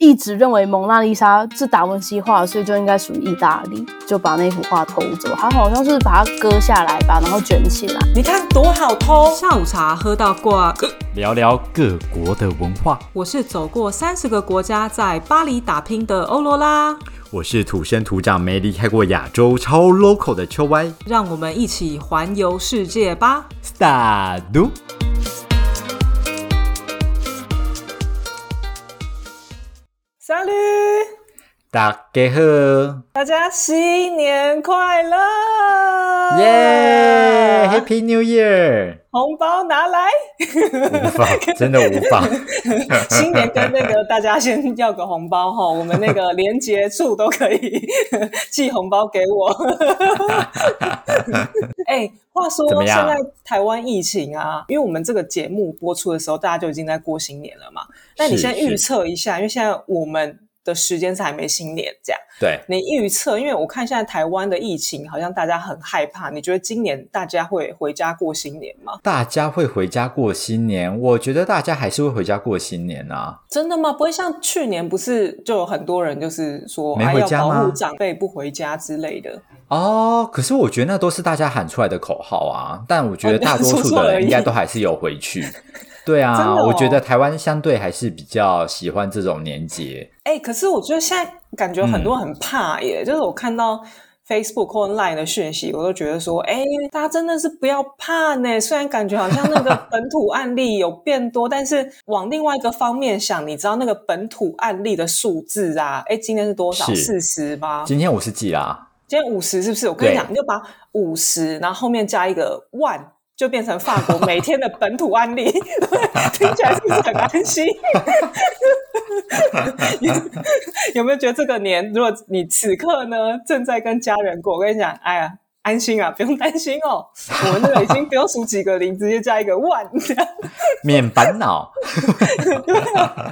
一直认为蒙娜丽莎是达文西画，所以就应该属于意大利，就把那幅画偷走。他好像是把它割下来吧，然后卷起来。你看多好偷！下午茶喝到挂，聊聊各国的文化。我是走过三十个国家，在巴黎打拼的欧罗拉。我是土生土长、没离开过亚洲、超 local 的秋歪。让我们一起环游世界吧！Start。三驴，大家好，大家新年快乐！耶，Happy New Year！红包拿来，无法，真的无法。新年跟那个大家先要个红包哈，我们那个连接处都可以寄红包给我。哎，话说现在台湾疫情啊，因为我们这个节目播出的时候，大家就已经在过新年了嘛。那你先预测一下，因为现在我们。的时间是还没新年这样，对你预测，因为我看现在台湾的疫情好像大家很害怕，你觉得今年大家会回家过新年吗？大家会回家过新年，我觉得大家还是会回家过新年啊。真的吗？不会像去年不是就有很多人就是说没回家吗？保护长辈不回家之类的哦。可是我觉得那都是大家喊出来的口号啊，但我觉得大多数的人应该都还是有回去。对啊，我觉得台湾相对还是比较喜欢这种年节。哎，可是我觉得现在感觉很多很怕耶，就是我看到 Facebook 或 Line 的讯息，我都觉得说，哎，大家真的是不要怕呢。虽然感觉好像那个本土案例有变多，但是往另外一个方面想，你知道那个本土案例的数字啊？哎，今天是多少？四十吗？今天五十几啦。今天五十是不是？我跟你讲，你就把五十，然后后面加一个万。就变成法国每天的本土案例，听起来是不是很安心？有没有觉得这个年，如果你此刻呢正在跟家人过，我跟你讲，哎呀。安心啊，不用担心哦。我们那个已经不用数几个零，直接加一个万，免烦恼。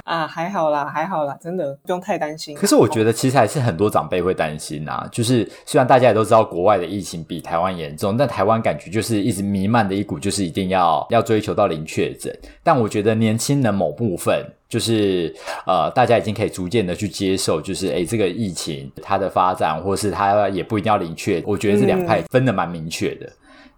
啊，还好啦，还好啦，真的不用太担心。可是我觉得其实还是很多长辈会担心啊。就是虽然大家也都知道国外的疫情比台湾严重，但台湾感觉就是一直弥漫的一股，就是一定要要追求到零确诊。但我觉得年轻人某部分。就是呃，大家已经可以逐渐的去接受，就是诶这个疫情它的发展，或是它也不一定要明确。我觉得这两派分的蛮明确的，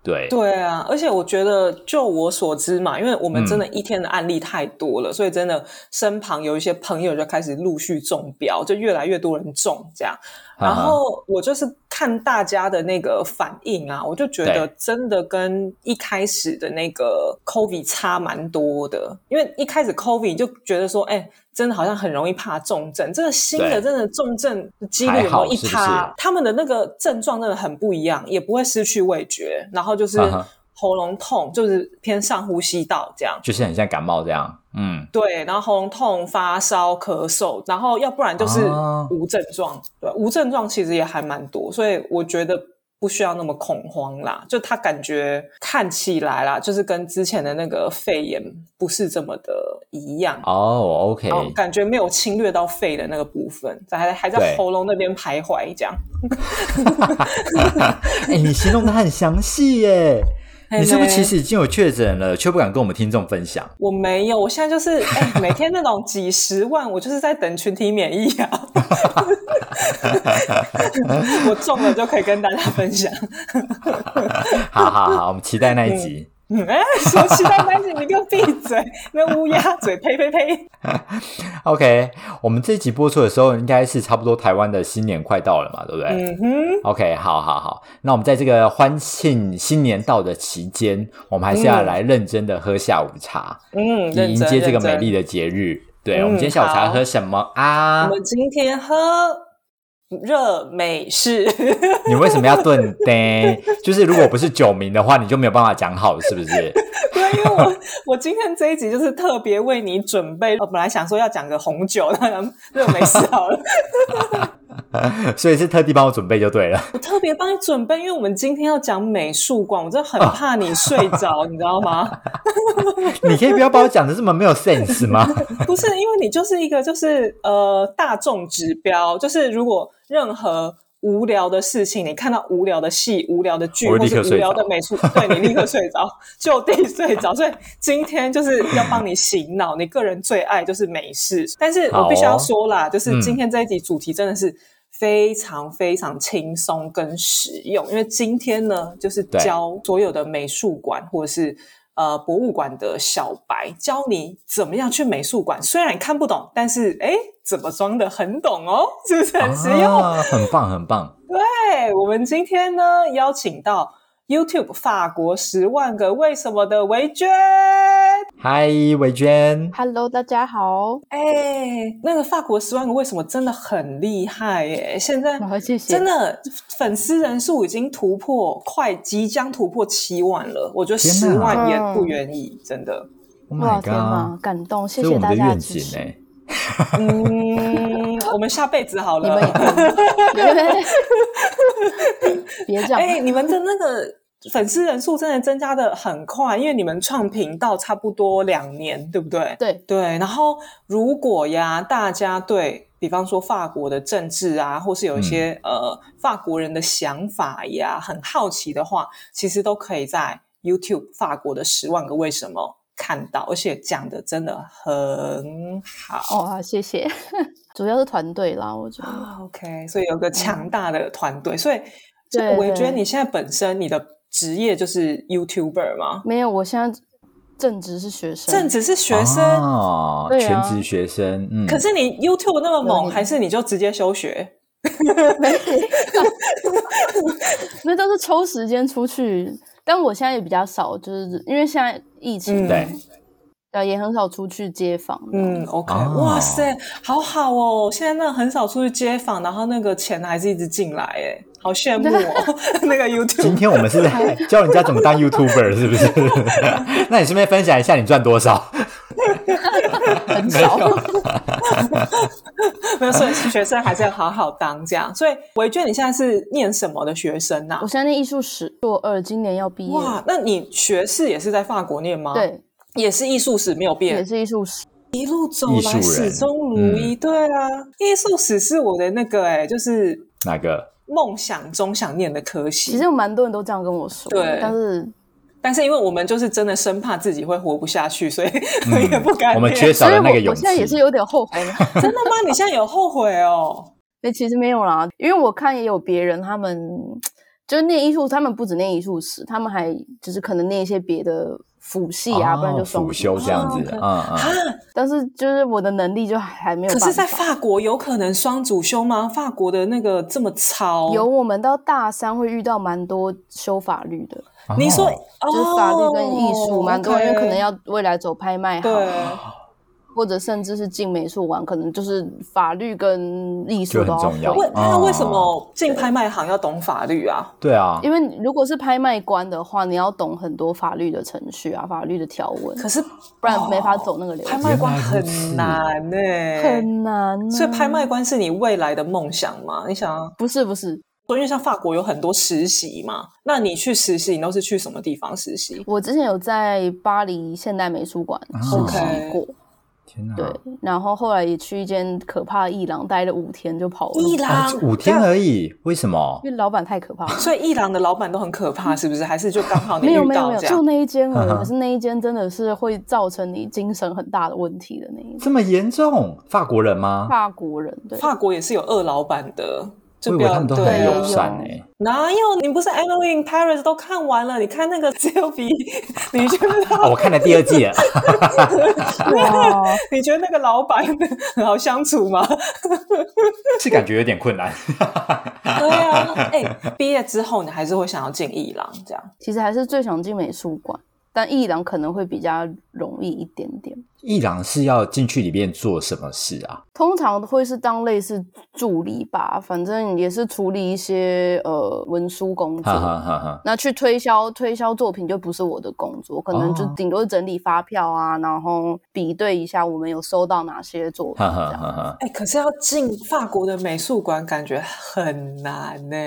对对啊。而且我觉得，就我所知嘛，因为我们真的一天的案例太多了，所以真的身旁有一些朋友就开始陆续中标，就越来越多人中这样。然后我就是看大家的那个反应啊，我就觉得真的跟一开始的那个 COVID 差蛮多的。因为一开始 COVID 就觉得说，哎，真的好像很容易怕重症。这个新的真的重症几率有没有一趴？他们的那个症状真的很不一样，也不会失去味觉，然后就是。喉咙痛就是偏上呼吸道这样，就是很像感冒这样，嗯，对。然后喉咙痛、发烧、咳嗽，然后要不然就是无症状，对，无症状其实也还蛮多，所以我觉得不需要那么恐慌啦。就他感觉看起来啦，就是跟之前的那个肺炎不是这么的一样哦。OK，感觉没有侵略到肺的那个部分，还还在喉咙那边徘徊这样。哎，你形容的很详细耶。你是不是其实已经有确诊了，却不敢跟我们听众分享？我没有，我现在就是哎，每天那种几十万，我就是在等群体免疫啊。我中了就可以跟大家分享。好好好，我们期待那一集。哎，说期待那一集，你给我闭嘴！那乌鸦嘴，呸呸呸。OK，我们这集播出的时候，应该是差不多台湾的新年快到了嘛，对不对？嗯哼。OK，好好好，那我们在这个欢庆新年到的期间，我们还是要来认真的喝下午茶，嗯，以迎接这个美丽的节日。对，我们今天下午茶喝什么啊？我们今天喝。热美式，你为什么要顿呆？就是如果不是酒名的话，你就没有办法讲好，是不是？对，因为我我今天这一集就是特别为你准备。我本来想说要讲个红酒，当然热美式好了。所以是特地帮我准备就对了。我特别帮你准备，因为我们今天要讲美术馆，我真的很怕你睡着，你知道吗？你可以不要把我讲的这么没有 sense 吗？不是，因为你就是一个就是呃大众指标，就是如果任何无聊的事情，你看到无聊的戏、无聊的剧，或是无聊的美术，对你立刻睡着，就地睡着。所以今天就是要帮你醒脑，你个人最爱就是美式，但是我必须要说啦，就是今天这一集主题真的是。非常非常轻松跟实用，因为今天呢，就是教所有的美术馆或者是呃博物馆的小白，教你怎么样去美术馆。虽然你看不懂，但是哎，怎么装的很懂哦，是不是很实用？啊很棒，很棒。对，我们今天呢邀请到 YouTube 法国十万个为什么的维娟。嗨，伟娟，Hello，大家好，哎，那个法国十万个为什么真的很厉害耶！现在真的粉丝人数已经突破，快即将突破七万了。我觉得十万也不愿意，真的。Oh 哇天哪感动，谢谢大家的支持。嗯，我们下辈子好你们。别这样。哎，你们的那个粉丝人数真的增加的很快，因为你们创频道差不多两年，对不对？对，对，然后如果呀，大家对比方说法国的政治啊，或是有一些、呃法国人的想法呀，很好奇的话，其实都可以在 YouTube 法国的十万个为什么看到，而且讲的真的很好。哦，好，谢谢。主要是团队啦，我觉得。啊 OK，所以有个强大的团队，所以所以对我也觉得你现在本身你的职业就是 YouTuber 吗？没有，我现在正职是学生，正职是学生，哦，对啊全职学生，嗯，可是你 YouTube 那么猛，有还是你就直接休学？那都是抽时间出去。但我现在也比较少，就是因为现在疫情，嗯对，对，也很少出去街访。嗯，OK，、哦哇塞，好好哦！现在那很少出去街访，然后那个钱还是一直进来，哎，好羡慕哦。那个 YouTube 今天我们是在 教人家怎么当 YouTuber，是不是？那你顺便分享一下你赚多少？很少。没有，所以学生还是要好好当这样。所以维娟，你现在是念什么的学生呐、我现在念艺术史，硕二，今年要毕业。哇，那你学士也是在法国念吗？，对，也是艺术史没有变也，是艺术史。一路走来始终如一。对啊，艺术史是我的那个哎，就是哪个？梦想中想念的科系。其实有蛮多人都这样跟我说，对但是但是因为我们就是真的生怕自己会活不下去，所以 也不敢。嗯我们缺少所以我了那个勇气。我现在也是有点后悔。真的吗？你现在有后悔哦？那 其实没有啦，因为我看也有别人，他们就是念艺术，他们不止念艺术史，他们还就是可能念一些别的辅系啊，不然就双哦辅修这样子哦，，OK 嗯啊嗯，，但是就是我的能力就还没有。可是，在法国有可能双主修吗？法国的那个这么超，有我们到大三会遇到蛮多修法律的，你说哦就是法律跟艺术，蛮多人因为可能要要未来走拍卖行，对。或者甚至是进美术馆，可能就是法律跟艺术都要重要为那为什么进拍卖行要懂法律啊？对啊，因为如果是拍卖官的话，你要懂很多法律的程序啊，法律的条文，可是不然没法走那个流程，拍卖官很难呢、很难、啊。所以拍卖官是你未来的梦想吗？你想啊不是不是，说，因为像法国有很多实习嘛，那你去实习，你都是去什么地方实习？我之前有在巴黎现代美术馆实习过，天哪，对，然后后来也去一间可怕的艺廊待了五天就跑了，伊朗哦五天而已，为什么？因为老板太可怕了。所以伊朗的老板都很可怕，是不是？还是就刚好你没有没有没有，就？那一间而已，可是那一间真的是会造成你精神很大的问题的那一间。这么严重？法国人吗？法国人对，法国也是有二老板的，我就不要以为他们都很对友善有哎。哪有？你不是《Emily in Paris》都看完了？你看那个 Sylvie，你觉得 哦，我看了第二季了。哇，你觉得那个老板很好相处吗？是感觉有点困难。对啊，哎、毕业之后你还是会想要进艺廊这样？其实还是最想进美术馆，但艺廊可能会比较容易一点点。伊朗是要进去里面做什么事啊？通常会是当类似助理吧，反正也是处理一些呃文书工作。哈哈哈哈。那去推销推销作品就不是我的工作，可能就哦顶多是整理发票啊，然后比对一下我们有收到哪些作品哈这样。哈哈哈！哎、可是要进法国的美术馆，感觉很难呢、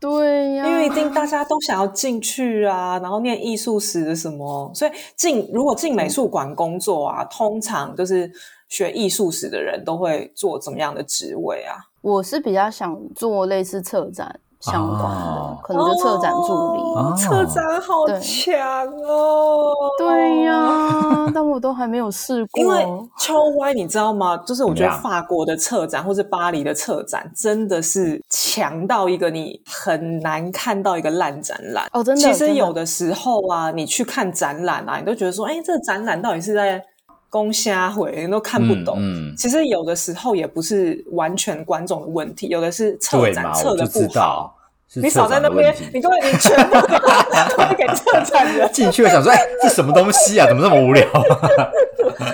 对呀、因为一定大家都想要进去啊，然后念艺术史的什么，所以进如果进美术馆工作啊，通常就是学艺术史的人都会做怎么样的职位啊？我是比较想做类似策展相关的，哦可能就策展助理。哦策展好强哦！对呀、但我都还没有试过。因为秋歪，你知道吗？就是我觉得法国的策展或是巴黎的策展，真的是强到一个你很难看到一个烂展览。哦，真的，其实有的时候啊，你去看展览啊，你都觉得说，哎，这个展览到底是在攻瞎回，你都看不懂。嗯，嗯其实有的时候也不是完全观众的问题，有的是策，展策的不好。道。你策少在那边你根本你全部都 推给策展人。进去我想说，哎，这什么东西啊？怎么这么无聊？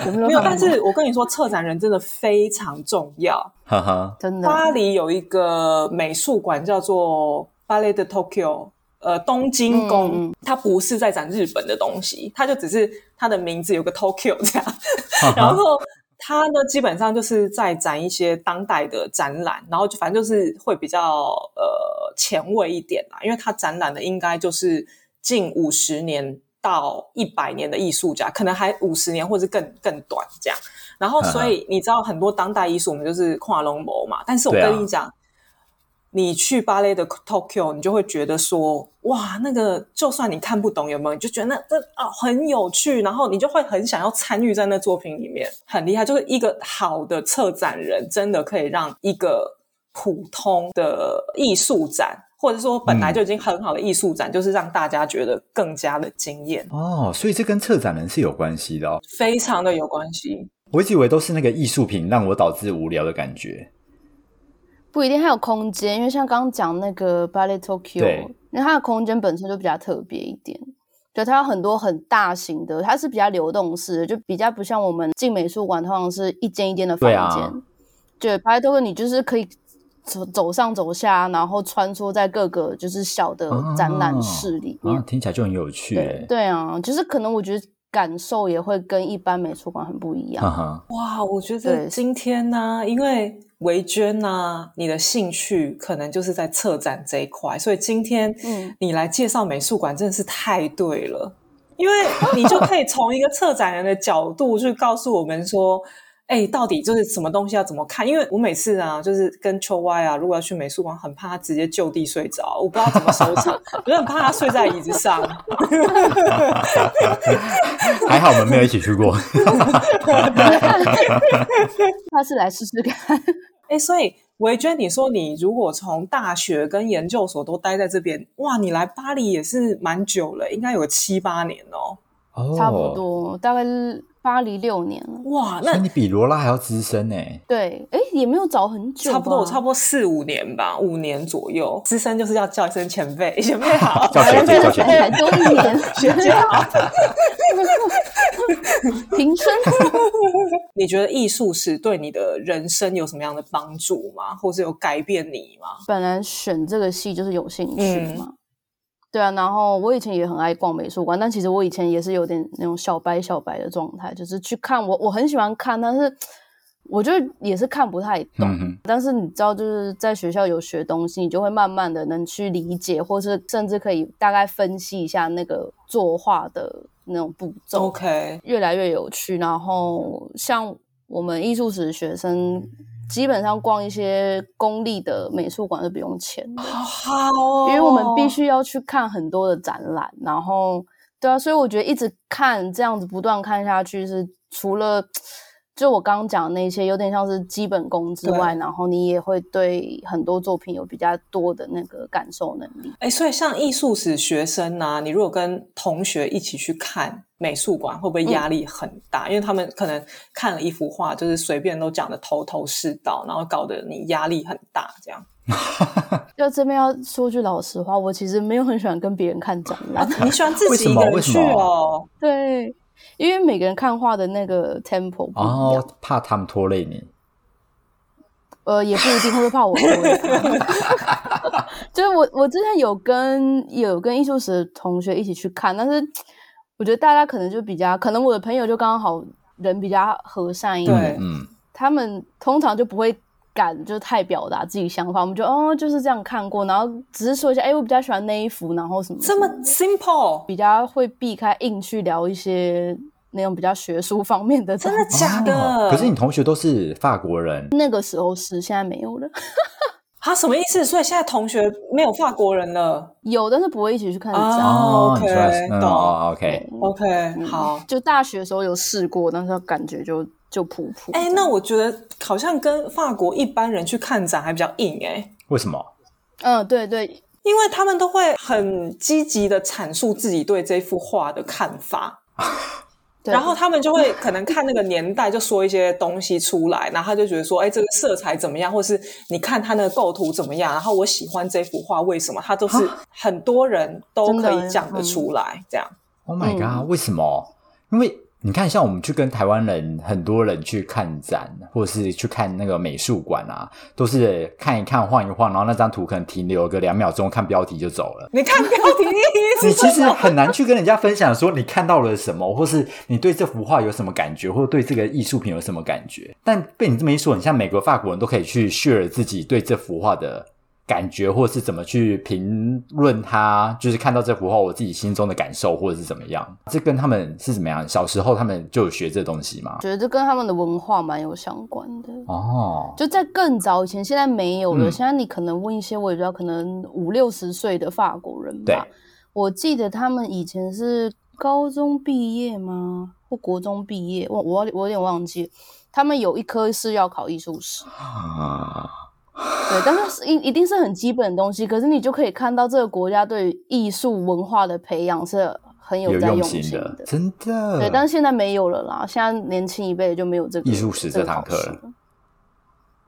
我没有但是我跟你说，策展人真的非常重要。哈哈，真的巴黎有一个美术馆叫做 Ballet de Tokyo，呃，东京宫，它不是在展日本的东西，它就只是它的名字有个 Tokyo 这样，然后。它呢，基本上就是在展一些当代的展览，然后就反正就是会比较呃前卫一点啦，因为它展览的应该就是近五十年到一百年的艺术家，可能还五十年或者更更短这样。然后，所以你知道很多当代艺术，我们就是跨龙膜嘛。但是我跟你讲，你去芭蕾的 Tokyo，你就会觉得说，哇，那个就算你看不懂有没有，你就觉得那这啊很有趣，然后你就会很想要参与在那作品里面，很厉害。就是一个好的策展人，真的可以让一个普通的艺术展。或者说本来就已经很好的艺术展，就是让大家觉得更加的惊艳，哦，所以这跟策展人是有关系的哦。非常的有关系。我一直以为都是那个艺术品让我导致无聊的感觉。不一定，还有空间，因为像刚刚讲那个 Ballet Tokyo，对因为它的空间本身就比较特别一点，就它有很多很大型的，它是比较流动式的，就比较不像我们进美术馆通常是一间一间的房对啊间。对，Ballet Tokyo 你就是可以走走上走下，然后穿梭在各个就是小的展览室里面。啊，听起来就很有趣对。对啊，就是可能我觉得感受也会跟一般美术馆很不一样。哇，我觉得今天呢、因为维娟呐、你的兴趣可能就是在策展这一块，所以今天嗯你来介绍美术馆真的是太对了，因为你就可以从一个策展人的角度去告诉我们说。哎，到底就是什么东西要怎么看？因为我每次啊，就是跟秋歪啊，如果要去美术馆，很怕他直接就地睡着，我不知道怎么收场，我就很怕他睡在椅子上。还好我们没有一起去过。下次来试试看。哎，所以维娟，你说你如果从大学跟研究所都待在这边，哇，你来巴黎也是蛮久了，应该有七八年哦。哦，差不。多，大概是巴黎六年了。哇，那你比罗拉还要资深呢。对，哎，也没有早很久，差不多，我差不多四五年吧，五年左右。资深就是要叫一声前辈，前辈好，叫前辈，叫前辈。多一年，学姐好。平生你觉得艺术史对你的人生有什么样的帮助吗？或是有改变你吗？本来选这个系就是有兴趣嗯嘛。对啊，然后我以前也很爱逛美术馆，但其实我以前也是有点那种小白小白的状态，就是去看我我很喜欢看，但是我就也是看不太懂。嗯，但是你知道，就是在学校有学东西，你就会慢慢的能去理解，或是甚至可以大概分析一下那个作画的那种步骤。OK，越来越有趣。然后像我们艺术史学生，基本上逛一些公立的美术馆是不用钱的，好好哦，因为我们必须要去看很多的展览。然后，对啊，所以我觉得一直看这样子不断看下去，是除了就我刚刚讲的那些有点像是基本功之外，然后你也会对很多作品有比较多的那个感受能力。哎，所以像艺术史学生呢、你如果跟同学一起去看美术馆，会不会压力很大？因为他们可能看了一幅画，就是随便都讲的头头是道，然后搞得你压力很大，这样。就这边要说句老实话，我其实没有很喜欢跟别人看展览。你喜欢自己一个人去哦？对，因为每个人看画的那个 tempo 不一样，哦，怕他们拖累你。呃，也不一定会怕我拖累他 就是我，我之前有跟有跟艺术史的同学一起去看，但是我觉得大家可能就比较，可能我的朋友就刚好人比较和善一点，嗯，他们通常就不会敢就太表达自己想法，我们就哦就是这样看过，然后只是说一下，哎，我比较喜欢那一幅，然后什么这么 simple，比较会避开硬去聊一些那种比较学术方面的。真的假的？哦可是你同学都是法国人，那个时候是，现在没有了。他什么意思？所以现在同学没有法国人了？有，但是不会一起去看展。哦 OK，嗯懂哦，OK，OK，好。就大学的时候有试过，但是感觉就就普普。哎、那我觉得好像跟法国一般人去看展还比较硬哎、为什么？嗯，对对，因为他们都会很积极的阐述自己对这幅画的看法，然后他们就会可能看那个年代就说一些东西出来，然后他就觉得说，哎，这个色彩怎么样，或是你看他那个构图怎么样，然后我喜欢这幅画为什么，他都是很多人都可以讲得出来，这样。Oh my 嗯 god！、为什么？因为你看，像我们去跟台湾人，很多人去看展，或者是去看那个美术馆啊，都是看一看、晃一晃，然后那张图可能停留个两秒钟，看标题就走了。你看标题，你其实很难去跟人家分享说你看到了什么，或是你对这幅画有什么感觉，或者对这个艺术品有什么感觉。但被你这么一说，你像美国、法国人都可以去 share 自己对这幅画的感觉，或是怎么去评论他，就是看到这幅画我自己心中的感受，或者是怎么样。这跟他们是怎么样？小时候他们就有学这东西吗？觉得这跟他们的文化蛮有相关的。哦，就在更早以前，现在没有了。嗯现在你可能问一些我也不知道，可能五六十岁的法国人对吧。我记得他们以前是高中毕业吗？或国中毕业？我我我有点忘记。他们有一科是要考艺术史，啊，对，但是一一定是很基本的东西。可是你就可以看到这个国家对艺术文化的培养是很有在用在心心的，真的。对，但是现在没有了啦，现在年轻一辈就没有这个艺术史这堂课。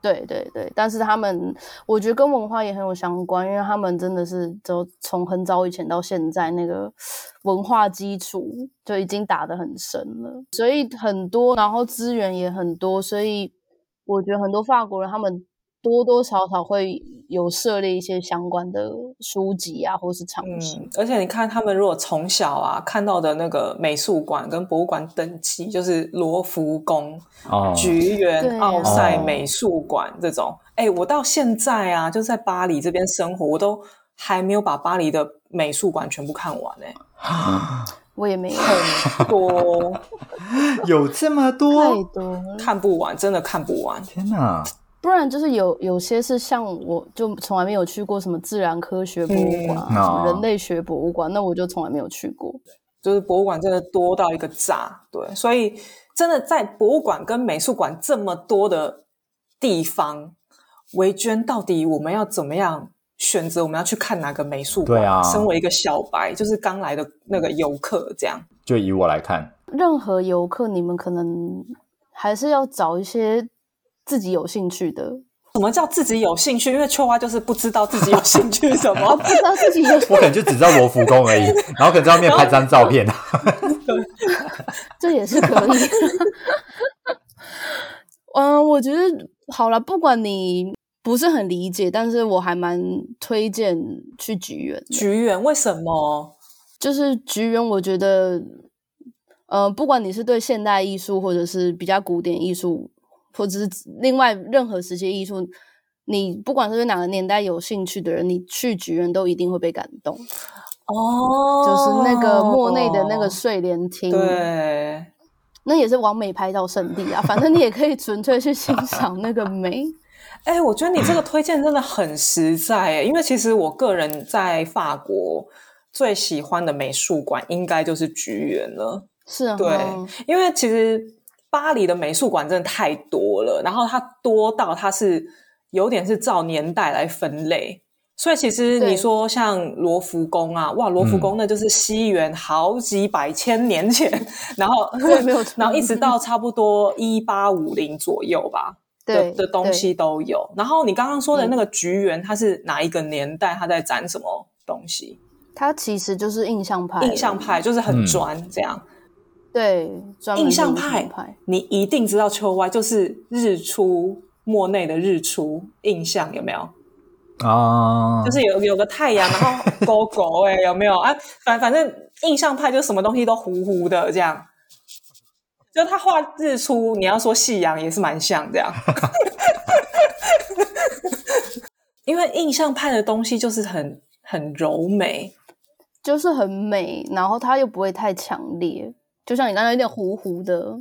对对对，但是他们，我觉得跟文化也很有相关，因为他们真的是就从很早以前到现在，那个文化基础就已经打得很深了，所以很多，然后资源也很多，所以我觉得很多法国人他们多多少少会有涉猎一些相关的书籍啊，或是尝试。嗯，而且你看，他们如果从小啊看到的那个美术馆跟博物馆等级，就是罗浮宫、哦，橘园、对奥赛哦美术馆这种，哎、我到现在啊，就在巴黎这边生活，我都还没有把巴黎的美术馆全部看完哎、我也没有很多 有这么太多？看不完，真的看不完。天哪！不然就是有有些是像我就从来没有去过什么自然科学博物馆啊，嗯什么哦人类学博物馆，那我就从来没有去过。就是博物馆真的多到一个炸，对，所以真的在博物馆跟美术馆这么多的地方，维娟到底我们要怎么样选择？我们要去看哪个美术馆？对啊身为一个小白，就是刚来的那个游客，这样就以我来看，任何游客，你们可能还是要找一些自己有兴趣的，什么叫自己有兴趣？因为秋花就是不知道自己有兴趣什么不。知道自己有 我可能就只知道罗浮宫而已，然后可能在外面拍张照片。这也是可以。嗯，我觉得好了，不管你不是很理解，但是我还蛮推荐去菊园的。菊园为什么？就是菊园，我觉得，呃，不管你是对现代艺术，或者是比较古典艺术，或者是另外任何时期艺术，你不管是对哪个年代有兴趣的人，你去菊园都一定会被感动。哦，就是那个莫内的那个睡莲厅，对，那也是完美拍照圣地啊。反正你也可以纯粹去欣赏那个美。哎、我觉得你这个推荐真的很实在哎，因为其实我个人在法国最喜欢的美术馆应该就是橘园了。是啊，对，因为其实巴黎的美术馆真的太多了，然后它多到它是有点是照年代来分类。所以其实你说像罗浮宫啊，哇，罗浮宫那就是西元好几百千年前，然后 对没有错然后一直到差不多一八五零左右吧，对的的东西都有。然后你刚刚说的那个菊园，它是哪一个年代？它在展什么东西？它其实就是印象派，印象派就是很嗯专这样。对，印象派派，你一定知道秋外就是日出莫内的日出印象有没有？啊，就是有有个太阳，然后勾勾哎，有没有啊？反反正印象派就什么东西都糊糊的这样。就他画日出，你要说夕阳也是蛮像这样。因为印象派的东西就是很很柔美，就是很美，然后它又不会太强烈，就像你刚刚有点糊糊的，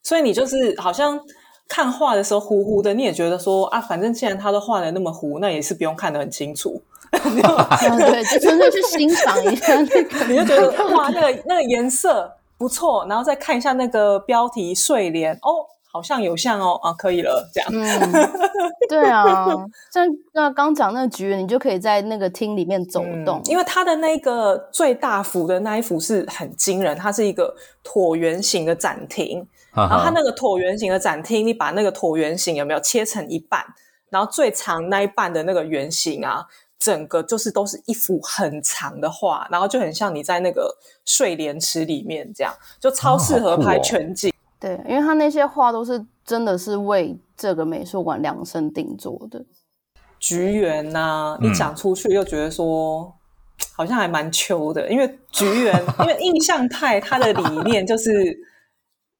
所以你就是好像看画的时候糊糊的，你也觉得说啊，反正既然他都画的那么糊，那也是不用看得很清楚。对，就纯粹去欣赏一下那个，你就觉得哇，那个那个颜色不错，然后再看一下那个标题睡莲哦。好像有像哦啊，可以了，这样。嗯，对啊，像那刚讲那个局，你就可以在那个厅里面走动，因为它的那个最大幅的那一幅是很惊人，它是一个椭圆形的展厅，然后它那个椭圆形的展厅，你把那个椭圆形有没有切成一半，然后最长那一半的那个圆形啊，整个就是都是一幅很长的画，然后就很像你在那个睡莲池里面这样，就超适合拍全景。对，因为他那些画都是真的是为这个美术馆量身定做的。菊园呐，一讲出去又觉得说好像还蛮秋的，因为菊园，因为印象派它的理念就是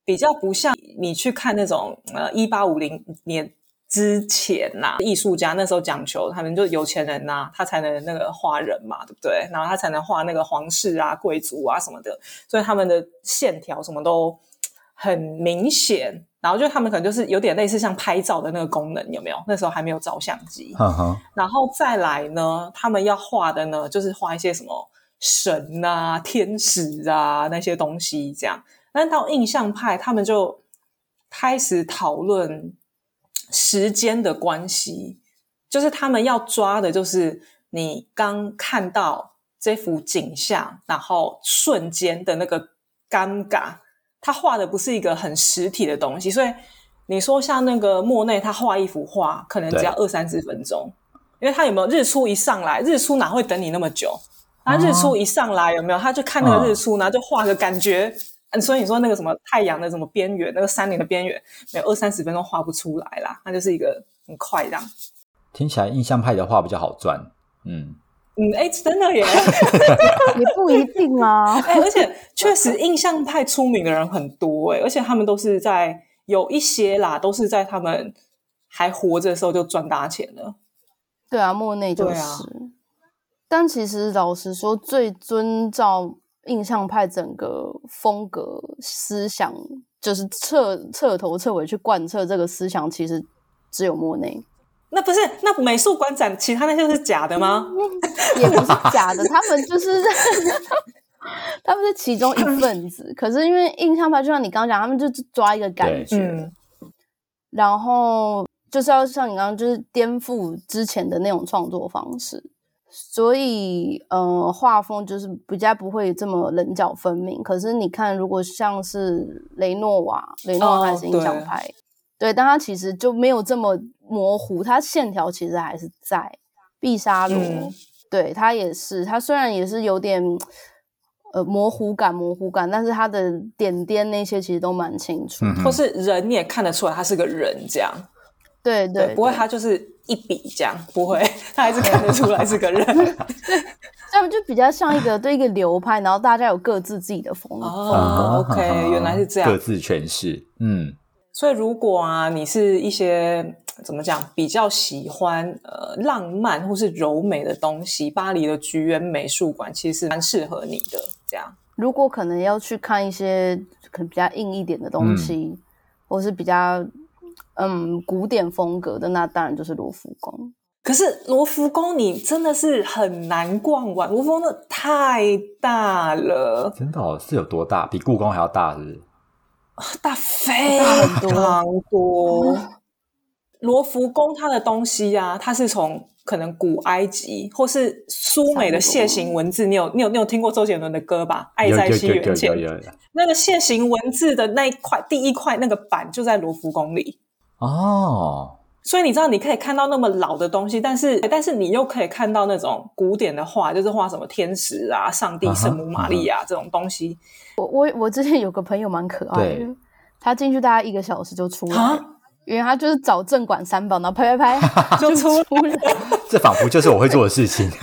比较不像你去看那种呃一八五零年之前呐，艺术家那时候讲求他们就有钱人呐，他才能那个画人嘛，对不对？然后他才能画那个皇室啊、贵族啊什么的，所以他们的线条什么都。很明显，然后就他们可能就是有点类似像拍照的那个功能，有没有？那时候还没有照相机。然后再来呢，他们要画的呢，就是画一些什么神啊、天使啊那些东西这样。但到印象派，他们就开始讨论时间的关系，就是他们要抓的就是你刚看到这幅景象，然后瞬间的那个尴尬。他画的不是一个很实体的东西，所以你说像那个莫内，他画一幅画可能只要二三十分钟，因为他有没有日出一上来，日出哪会等你那么久？他日出一上来有没有？他就看那个日出，然后就画个感觉。嗯，所以你说那个什么太阳的什么边缘，那个山林的边缘，没有二三十分钟画不出来啦，那就是一个很快这样。听起来印象派的画比较好赚，嗯。嗯，哎，真的耶，也不一定啊。哎，而且确实印象派出名的人很多哎，而且他们都是在有一些啦，都是在他们还活着的时候就赚大钱了。对啊，莫内就是。但其实老实说，最遵照印象派整个风格思想，就是彻彻头彻尾去贯彻这个思想，其实只有莫内。那不是那美术馆展其他那些是假的吗？也不是假的，他们就是 他们是其中一份子。可是因为印象派，就像你刚刚讲，他们就是抓一个感觉，然后就是要像你刚刚就是颠覆之前的那种创作方式，所以呃，画风就是比较不会这么棱角分明。可是你看，如果像是雷诺瓦，雷诺瓦还是印象派。对，但它其实就没有这么模糊，它线条其实还是在。毕沙罗，对，它也是，它虽然也是有点呃模糊感，模糊感，但是它的点点那些其实都蛮清楚，或是人你也看得出来他是个人这样。对对，不会他就是一笔这样，不会，他还是看得出来是个人。他们就比较像一个对一个流派，然后大家有各自自己的风格。OK，原来是这样，各自诠释，嗯。所以，如果啊，你是一些怎么讲，比较喜欢呃浪漫或是柔美的东西，巴黎的菊园美术馆其实蛮适合你的。这样，如果可能要去看一些可能比较硬一点的东西，或是比较嗯古典风格的，那当然就是罗浮宫。可是罗浮宫你真的是很难逛完，罗浮宫太大了，真的是有多大？比故宫还要大，是不是？大非常多，罗浮宫它的东西呀，它是从可能古埃及或是苏美的楔形文字。你有你有你有听过周杰伦的歌吧？爱在西元前，那个楔形文字的那一块第一块那个板就在罗浮宫里哦。所以你知道，你可以看到那么老的东西，但是但是你又可以看到那种古典的画，就是画什么天使啊、上帝、圣母玛利亚这种东西。我我我之前有个朋友蛮可爱的，他进去大概一个小时就出来，因为他就是找镇馆三宝，然后拍拍拍 就出来。这仿佛就是我会做的事情。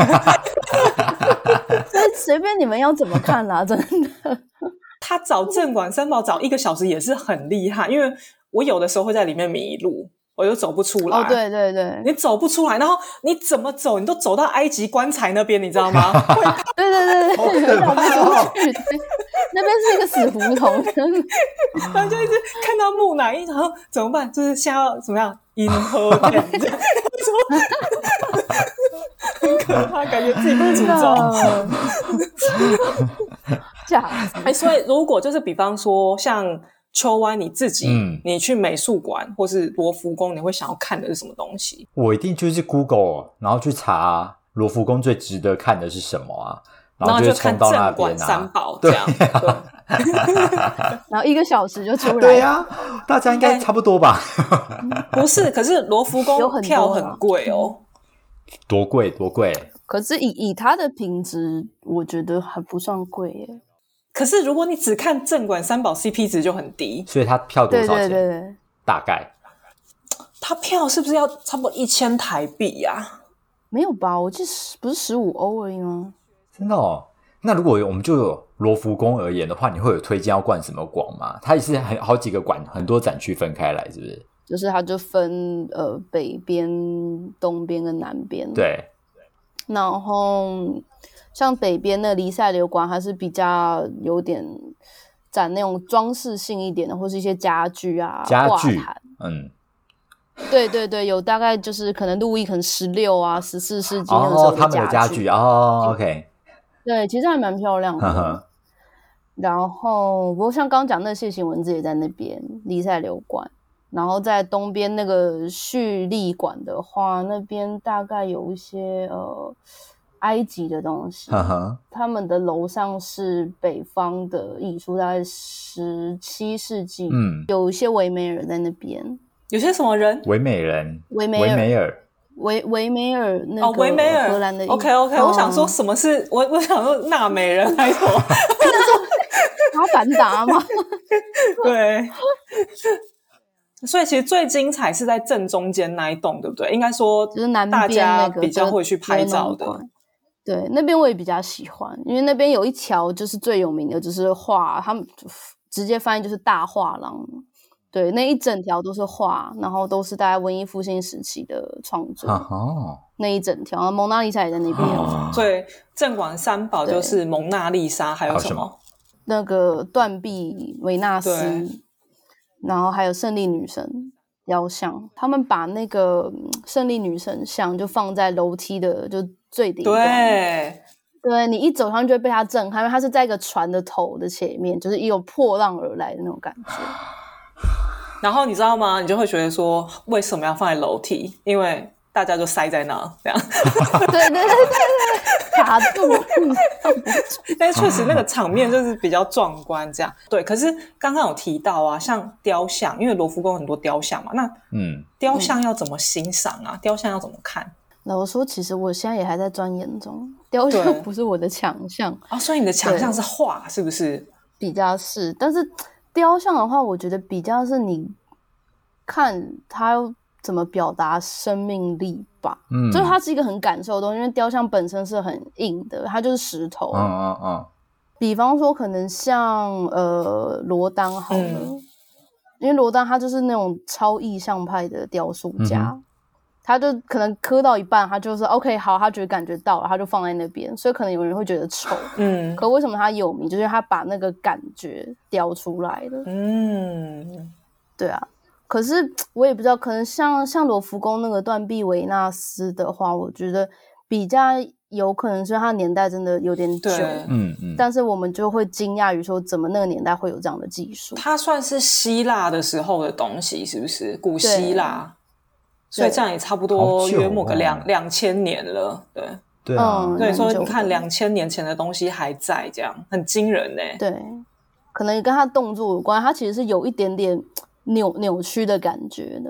所以随便你们要怎么看啦，真的。他找镇馆三宝找一个小时也是很厉害，因为我有的时候会在里面迷路。我又走不出来。哦，对对对，你走不出来，然后你怎么走，你都走到埃及棺材那边，你知道吗？对对对对，走不出去，那边是一个死胡同，然后就一直看到木乃伊，然后怎么办？就是现在要怎么样？银河店，很可怕，感觉自己被诅咒。假 哎，所以如果就是比方说像。秋湾你自己，你去美术馆或是罗浮宫，你会想要看的是什么东西？我一定就是 Google，然后去查罗浮宫最值得看的是什么啊，然后就冲到那边三宝这样，然后一个小时就出来。对呀，大家应该差不多吧？不是，可是罗浮宫票很贵哦，多贵多贵？可是以以它的品质，我觉得还不算贵耶。可是如果你只看正馆三宝 CP 值就很低，所以他票多少钱？对对对，大概，他票是不是要差不多一千台币呀？没有吧？我记得不是十五欧而已吗？真的哦。那如果我们就罗浮宫而言的话，你会有推荐要逛什么馆吗？它也是很好几个馆，很多展区分开来，是不是？就是它就分呃北边、东边跟南边。对，然后。像北边的黎塞留馆，还是比较有点展那种装饰性一点的，或是一些家具啊、家具。嗯，对对对，有大概就是可能路易可能十六啊、十四世纪那时候他们的家具哦。OK，对，其实还蛮漂亮的。然后，不过像刚讲那楔形文字也在那边黎塞留馆，然后在东边那个蓄力馆的话，那边大概有一些呃。埃及的东西，他们的楼上是北方的艺术，大概十七世纪，嗯，有一些维美人在那边，有些什么人？维美人，维美尔，维维美尔，那个维美尔，荷兰的。OK OK，我想说什么是我我想说纳美人还是什么？阿凡达吗？对。所以其实最精彩是在正中间那一栋，对不对？应该说就是南大家比较会去拍照的。对，那边我也比较喜欢，因为那边有一条就是最有名的，就是画，他们直接翻译就是大画廊。对，那一整条都是画，然后都是大概文艺复兴时期的创作。哦，那一整条，蒙娜丽莎也在那边。所以镇馆三宝就是蒙娜丽莎，还有什么？那个断臂维纳斯，然后还有胜利女神雕像。他们把那个胜利女神像就放在楼梯的就。最顶端，对，对你一走上去就会被它震撼，因为它是在一个船的头的前面，就是一有破浪而来的那种感觉。然后你知道吗？你就会觉得说，为什么要放在楼梯？因为大家就塞在那，这样。对对对对对，卡住。但确实那个场面就是比较壮观，这样。对，可是刚刚有提到啊，像雕像，因为罗浮宫很多雕像嘛，那嗯，雕像要怎么欣赏啊？雕像要怎么看？那我说，其实我现在也还在钻研中，雕像不是我的强项啊。所以你的强项是画，是不是？比较是，但是雕像的话，我觉得比较是你看它怎么表达生命力吧。嗯，就是它是一个很感受的东西，因为雕像本身是很硬的，它就是石头。嗯嗯嗯。比方说，可能像呃罗丹好了，因为罗丹他就是那种超意象派的雕塑家。他就可能磕到一半，他就是 OK 好，他觉得感觉到了，他就放在那边，所以可能有人会觉得丑，嗯。可为什么他有名？就是他把那个感觉雕出来了，嗯。对啊，可是我也不知道，可能像像罗浮宫那个断臂维纳斯的话，我觉得比较有可能是它年代真的有点久，嗯嗯。但是我们就会惊讶于说，怎么那个年代会有这样的技术？它算是希腊的时候的东西，是不是？古希腊。所以这样也差不多约莫个两两千年了，对对啊，所以说你看两千年前的东西还在，这样很惊人呢。对，可能跟他动作有关，他其实是有一点点 扭扭曲的感觉的。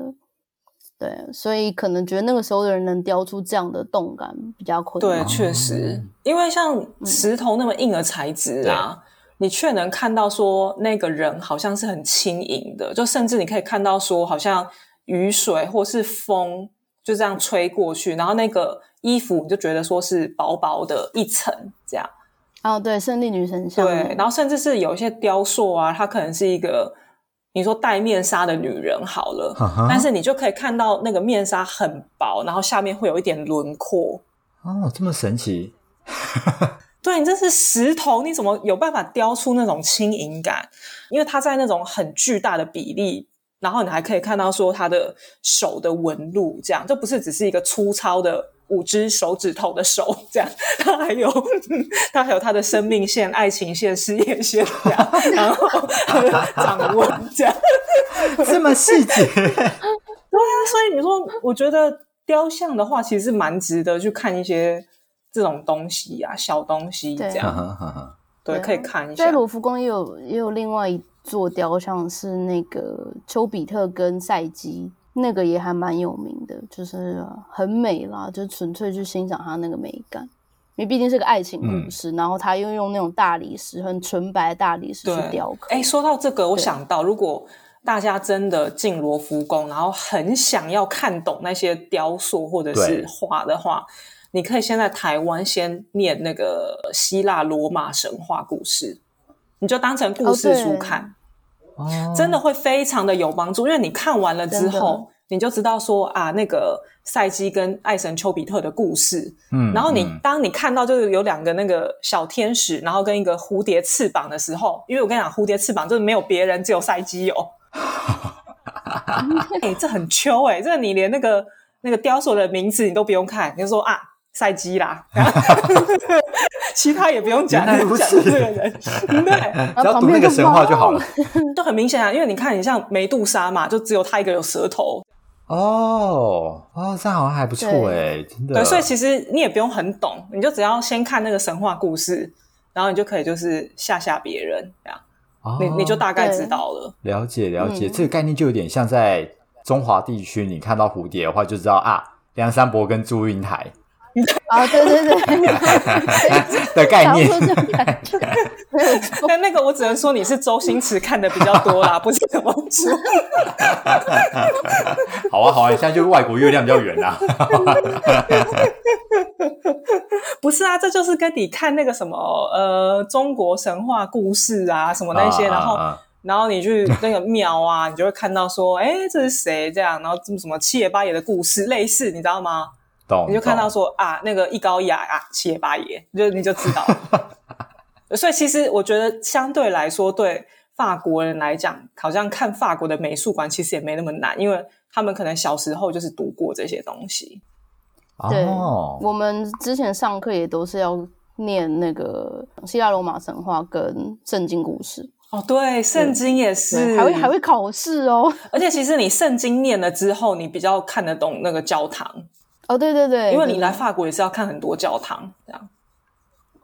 对，所以可能觉得那个时候的人能雕出这样的动感比较困难。对，确实，因为像石头那么硬的材质啊，你却能看到说那个人好像是很轻盈的，就甚至你可以看到说好像。雨水或是风就这样吹过去，然后那个衣服你就觉得说是薄薄的一层这样。哦，对，胜利女神像。对，然后甚至是有一些雕塑啊，它可能是一个你说戴面纱的女人好了，但是你就可以看到那个面纱很薄，然后下面会有一点轮廓。哦，这么神奇，对你这是石头，你怎么有办法雕出那种轻盈感？因为它在那种很巨大的比例，然后你还可以看到说他的手的纹路，这样就不是只是一个粗糙的五只手指头的手这样，他还有 他还有他的生命线、爱情线、事业线这样，然后掌纹这样。这么细节，对啊，所以你说，我觉得雕像的话，其实是蛮值得去看一些这种东西啊，小东西这样，对，可以看一下在。卢浮宫也有也有另外一座雕像，是那个丘比特跟赛姬，那个也还蛮有名的，就是很美啦，就纯粹去欣赏它那个美感。因为毕竟是个爱情故事，然后他又用那种大理石很纯白的大理石去雕刻。哎，说到这个，我想到，如果大家真的进罗浮宫，然后很想要看懂那些雕塑或者是画的话，你可以先在台湾先念那个希腊罗马神话故事，你就当成故事书看。哦，真的会非常的有帮助，因为你看完了之后，你就知道说啊，那个赛基跟爱神丘比特的故事。嗯然后你、嗯当你看到就是有两个那个小天使，然后跟一个蝴蝶翅膀的时候，因为我跟你讲，蝴蝶翅膀就是没有别人，只有赛基有。哎、这很秋哎、这个你连那个那个雕塑的名字你都不用看，你就说啊。赛基啦，其他也不用讲，讲这个人，对，只要读那个神话就好了。就 很明显啊，因为你看，你像梅杜莎嘛，就只有她一个有舌头，哦哦，这样好像还不错哎，真的。对，所以其实你也不用很懂，你就只要先看那个神话故事，然后你就可以就是吓吓别人，这样。哦。你你就大概知道了。了解了解，嗯。这个概念就有点像在中华地区，你看到蝴蝶的话，就知道啊，梁山伯跟祝英台啊，对对对，的概念。但 那个我只能说你是周星驰看的比较多啦，不是怎么说。好啊好啊，现在就是外国月亮比较圆啊。不是啊，这就是跟你看那个什么呃中国神话故事啊什么那些，啊然后。然后你去那个庙啊，你就会看到说，哎，这是谁这样？然后什么什么七爷八爷的故事，类似，你知道吗？懂，你就看到懂说啊，那个一高一矮啊，七爷八爷，你就你就知道了。所以其实我觉得相对来说，对法国人来讲，好像看法国的美术馆其实也没那么难，因为他们可能小时候就是读过这些东西。对，哦，我们之前上课也都是要念那个希腊罗马神话跟圣经故事，哦，对，圣经也是，还会还会考试哦。而且其实你圣经念了之后，你比较看得懂那个教堂，哦，对对对，因为你对来法国也是要看很多教堂，这样。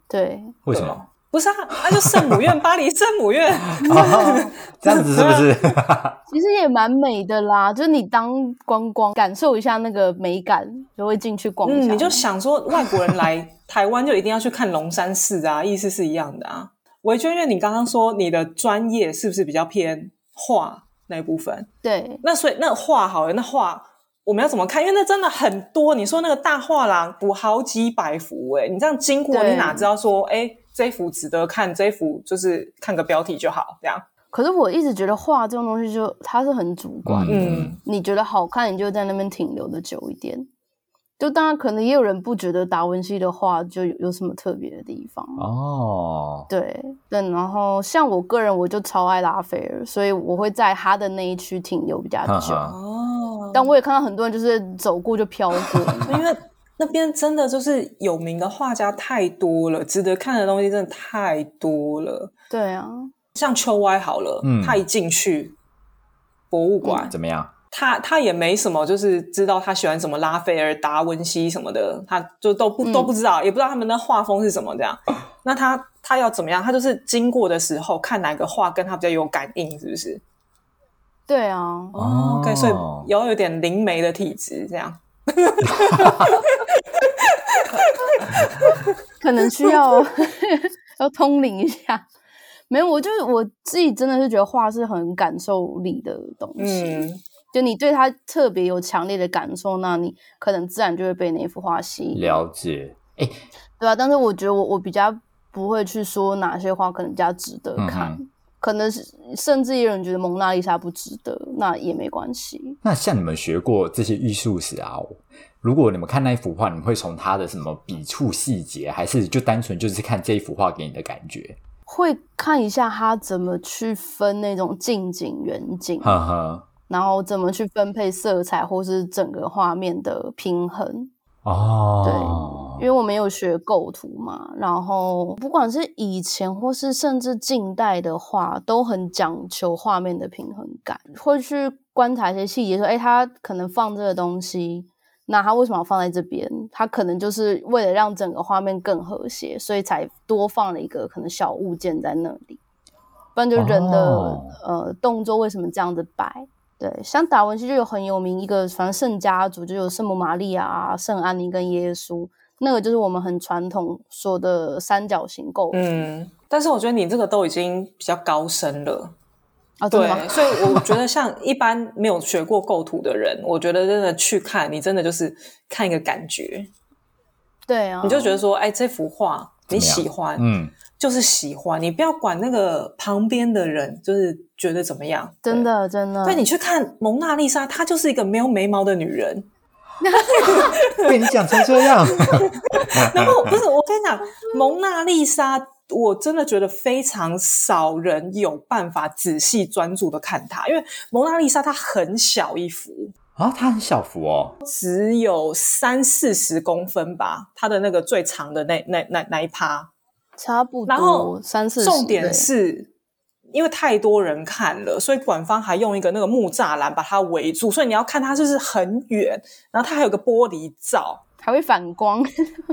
对为什么？不是啊，那就圣母院，巴黎圣母院。啊 这样子是不是？其实也蛮美的啦，就是你当观光感受一下那个美感，就会进去逛一下。嗯，你就想说外国人来台湾就一定要去看龙山寺啊，意思是一样的啊。维娟，因为你刚刚说你的专业是不是比较偏画那一部分？对那所以那画好了，那画我们要怎么看？因为那真的很多。你说那个大画廊补好几百幅、欸，你这样经过，你哪知道说，哎，这幅值得看，这幅就是看个标题就好，这样。可是我一直觉得画这种东西就它是很主观的，嗯你觉得好看，你就在那边停留的久一点。就当然可能也有人不觉得达文西的画就有有什么特别的地方。哦，对对，然后像我个人，我就超爱拉斐尔，所以我会在他的那一区停留比较久。哦，但我也看到很多人就是走过就飘过，因为那边真的就是有名的画家太多了，值得看的东西真的太多了。对啊，像秋歪好了，嗯他一进去博物馆，怎么样？他他也没什么，就是知道他喜欢什么拉斐尔、达文西什么的，他就都不、嗯都不知道，也不知道他们的画风是什么这样。那他他要怎么样？他就是经过的时候看哪个画跟他比较有感应，是不是？对啊，哦，OK，所以有有点灵媒的体质这样。可能需要要通灵一下。没有，我就是我自己真的是觉得画是很感受力的东西。嗯，就你对他特别有强烈的感受，那你可能自然就会被那幅画吸引，了解。哎，对啊。但是我觉得我我比较不会去说哪些画可能比较值得看，嗯可能是甚至有人觉得蒙娜丽莎不值得，那也没关系。那像你们学过这些艺术史啊，如果你们看那一幅画，你们会从它的什么笔触细节，还是就单纯就是看这一幅画给你的感觉？会看一下他怎么去分那种近景、远景，呵呵，然后怎么去分配色彩，或是整个画面的平衡。哦，因为我没有学构图嘛，然后不管是以前或是甚至近代的画，都很讲求画面的平衡感，会去观察一些细节，说，哎，他可能放这个东西，那他为什么要放在这边？他可能就是为了让整个画面更和谐，所以才多放了一个可能小物件在那里，不然就人的、哦呃动作为什么这样子摆？对，像达文西就有很有名一个，反正圣家族就有圣母玛利亚啊、圣安妮跟耶稣，那个就是我们很传统说的三角形构图。嗯，但是我觉得你这个都已经比较高深了。啊，对，？所以我觉得像一般没有学过构图的人，我觉得真的去看，你真的就是看一个感觉，对啊，你就觉得说，哎，这幅画你喜欢，嗯，就是喜欢，你不要管那个旁边的人，就是觉得怎么样，真的真的，对。你去看蒙娜丽莎，她就是一个没有眉毛的女人，被你讲成这样 然后不是我跟你讲，蒙娜丽莎，我真的觉得非常少人有办法仔细专注的看她，因为蒙娜丽莎她很小一幅，啊，它很小幅哦，只有三四十公分吧，它的那个最长的那那那那一趴。差不多然后多三四。重点是。因为太多人看了，所以馆方还用一个那个木栅栏把它围住，所以你要看它就是很远，然后它还有个玻璃罩，还会反光，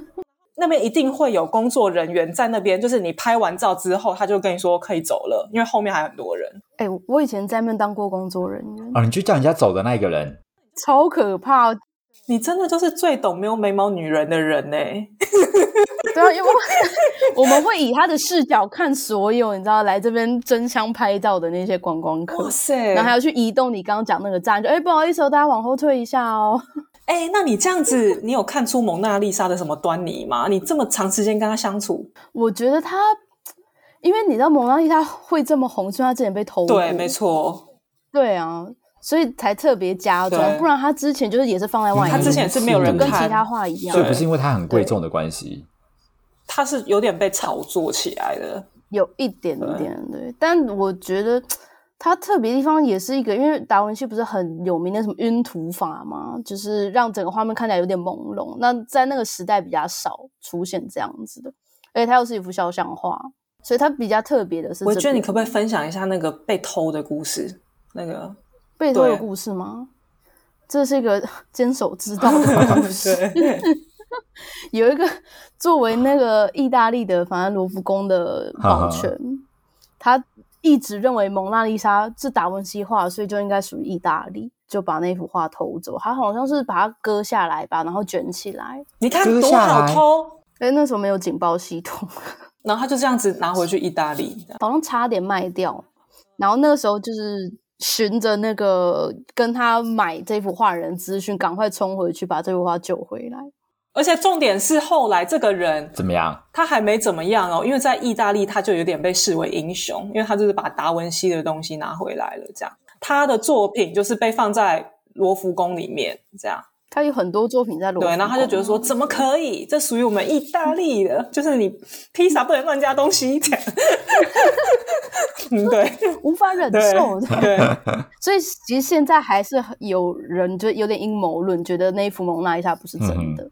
那边一定会有工作人员在那边，就是你拍完照之后，他就跟你说可以走了，因为后面还有很多人。哎、我以前在那边当过工作人员，哦，你就叫人家走的那个人，超可怕。你真的就是最懂没有眉毛女人的人呢、对啊，因为我们会以他的视角看所有你知道来这边争相拍照的那些观光客哇，塞！然后还要去移动你刚刚讲那个站，就哎、不好意思哦，大家往后退一下哦。哎、那你这样子，你有看出蒙娜丽莎的什么端倪吗？你这么长时间跟她相处，我觉得她，因为你知道蒙娜丽莎会这么红，是因为她之前被偷过，对，没错，对啊，所以才特别加重，不然他之前就是也是放在外面，他之前是没有人看跟其他画一样所以，不是因为它很贵重的关系。他是有点被炒作起来的。有一点点对，但我觉得它特别地方也是一个，因为达文西不是很有名的什么晕涂法嘛，就是让整个画面看起来有点朦胧。那在那个时代比较少出现这样子的，而且它又是一幅肖像画，所以它比较特别的是。我觉得你可不可以分享一下那个被偷的故事？那个被偷的故事吗？这是一个 坚守之道的故事。有一个作为那个意大利的，反正罗浮宫的保全，他一直认为蒙娜丽莎是达文西画，所以就应该属于意大利，就把那幅画偷走。他好像是把它割下来吧，然后卷起来。你看多好偷，哎，那时候没有警报系统，然后他就这样子拿回去意大利。好像差点卖掉。然后那个时候就是循着那个跟他买这幅画的人资讯，赶快冲回去把这幅画救回来。而且重点是后来这个人怎么样？他还没怎么样哦，因为在意大利他就有点被视为英雄，因为他就是把达文西的东西拿回来了。这样，他的作品就是被放在罗浮宫里面，这样他有很多作品在罗浮对，然后他就觉得说，怎么可以？这属于我们意大利的，就是你披萨不能乱加东西，这样。嗯，对无法忍对受。对，所以其实现在还是有人就有点阴谋论，觉得那一幅蒙娜丽莎不是真的，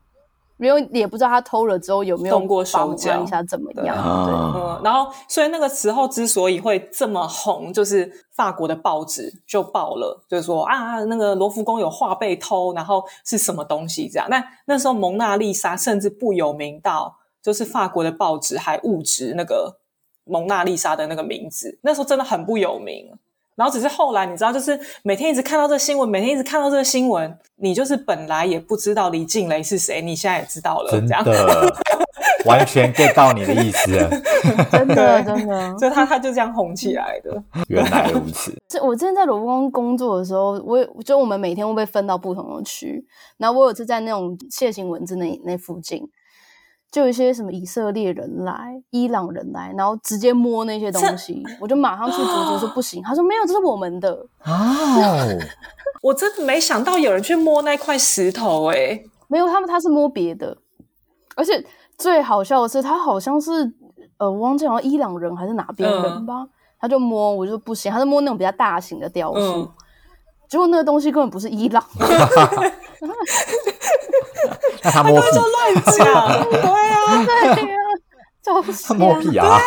因为也不知道他偷了之后有没有动过手脚一下怎么样。嗯，然后所以那个时候之所以会这么红，就是法国的报纸就报了，就是说啊，那个罗浮宫有画被偷，然后是什么东西这样。那那时候蒙娜丽莎甚至不有名到，就是法国的报纸还误植那个蒙娜丽莎的那个名字，那时候真的很不有名。然后只是后来你知道，就是每天一直看到这个新闻，每天一直看到这个新闻，你就是本来也不知道李静蕾是谁，你现在也知道了，真这样。的，完全 get 到你的意思了。真的真的。所以他他就这样红起来的。原来如此，这我之前在罗浮宫工作的时候，我也就我们每天会被分到不同的区，然后我有次在那种楔形文字那那附近，就有一些什么以色列人来、伊朗人来，然后直接摸那些东西，我就马上去阻止，说 不行。他说没有，这是我们的。哦，我真的没想到有人去摸那块石头、欸，没有，他们他是摸别的，而且最好笑的是，他好像是呃，我忘记好像伊朗人还是哪边人吧，他就摸，我就不行，他是摸那种比较大型的雕塑，嗯结果那个东西根本不是伊朗 那他摸屁，就乱讲，对啊，对呀、超他瞎摸屁啊！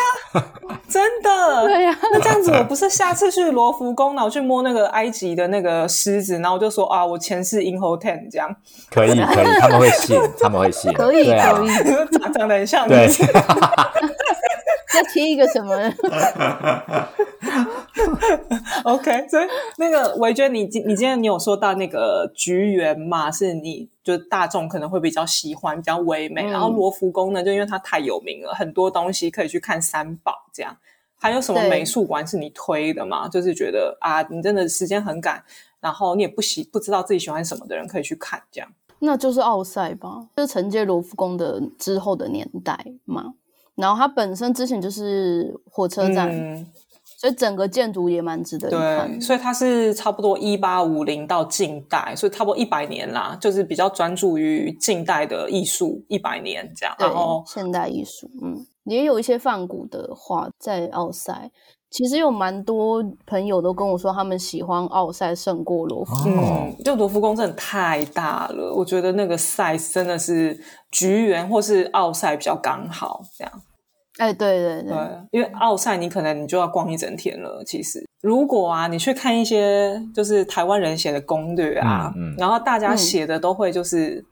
真的。对呀、那这样子，我不是下次去罗浮宫，然后去摸那个埃及的那个狮子，然后我就说啊，我前世 in hotel 这样，可以可以，他们会信，他们会信，可以可以，长长得很像对你。再贴一个什么？OK，所以那个维娟，你今你今天你有说到那个菊园嘛，是你就大众可能会比较喜欢，比较唯美。嗯然后罗浮宫呢，就因为它太有名了，很多东西可以去看三宝这样。还有什么美术馆是你推的吗？就是觉得啊，你真的时间很赶，然后你也不喜不知道自己喜欢什么的人可以去看这样。那就是奥赛吧，就是承接罗浮宫的之后的年代嘛。然后它本身之前就是火车站，嗯，所以整个建筑也蛮值得一看对，。所以它是差不多一八五零到近代，所以差不多一百年啦，就是比较专注于近代的艺术一百年这样。对然后，现代艺术，嗯，也有一些泛古的画在奥赛。其实有蛮多朋友都跟我说，他们喜欢奥赛胜过罗浮嗯，就罗浮宫真的太大了，我觉得那个 size 真的是橘园或是奥赛比较刚好这样。哎，对对对，对，因为奥赛你可能你就要逛一整天了。其实，如果啊，你去看一些就是台湾人写的攻略啊，嗯嗯然后大家嗯写的都会就是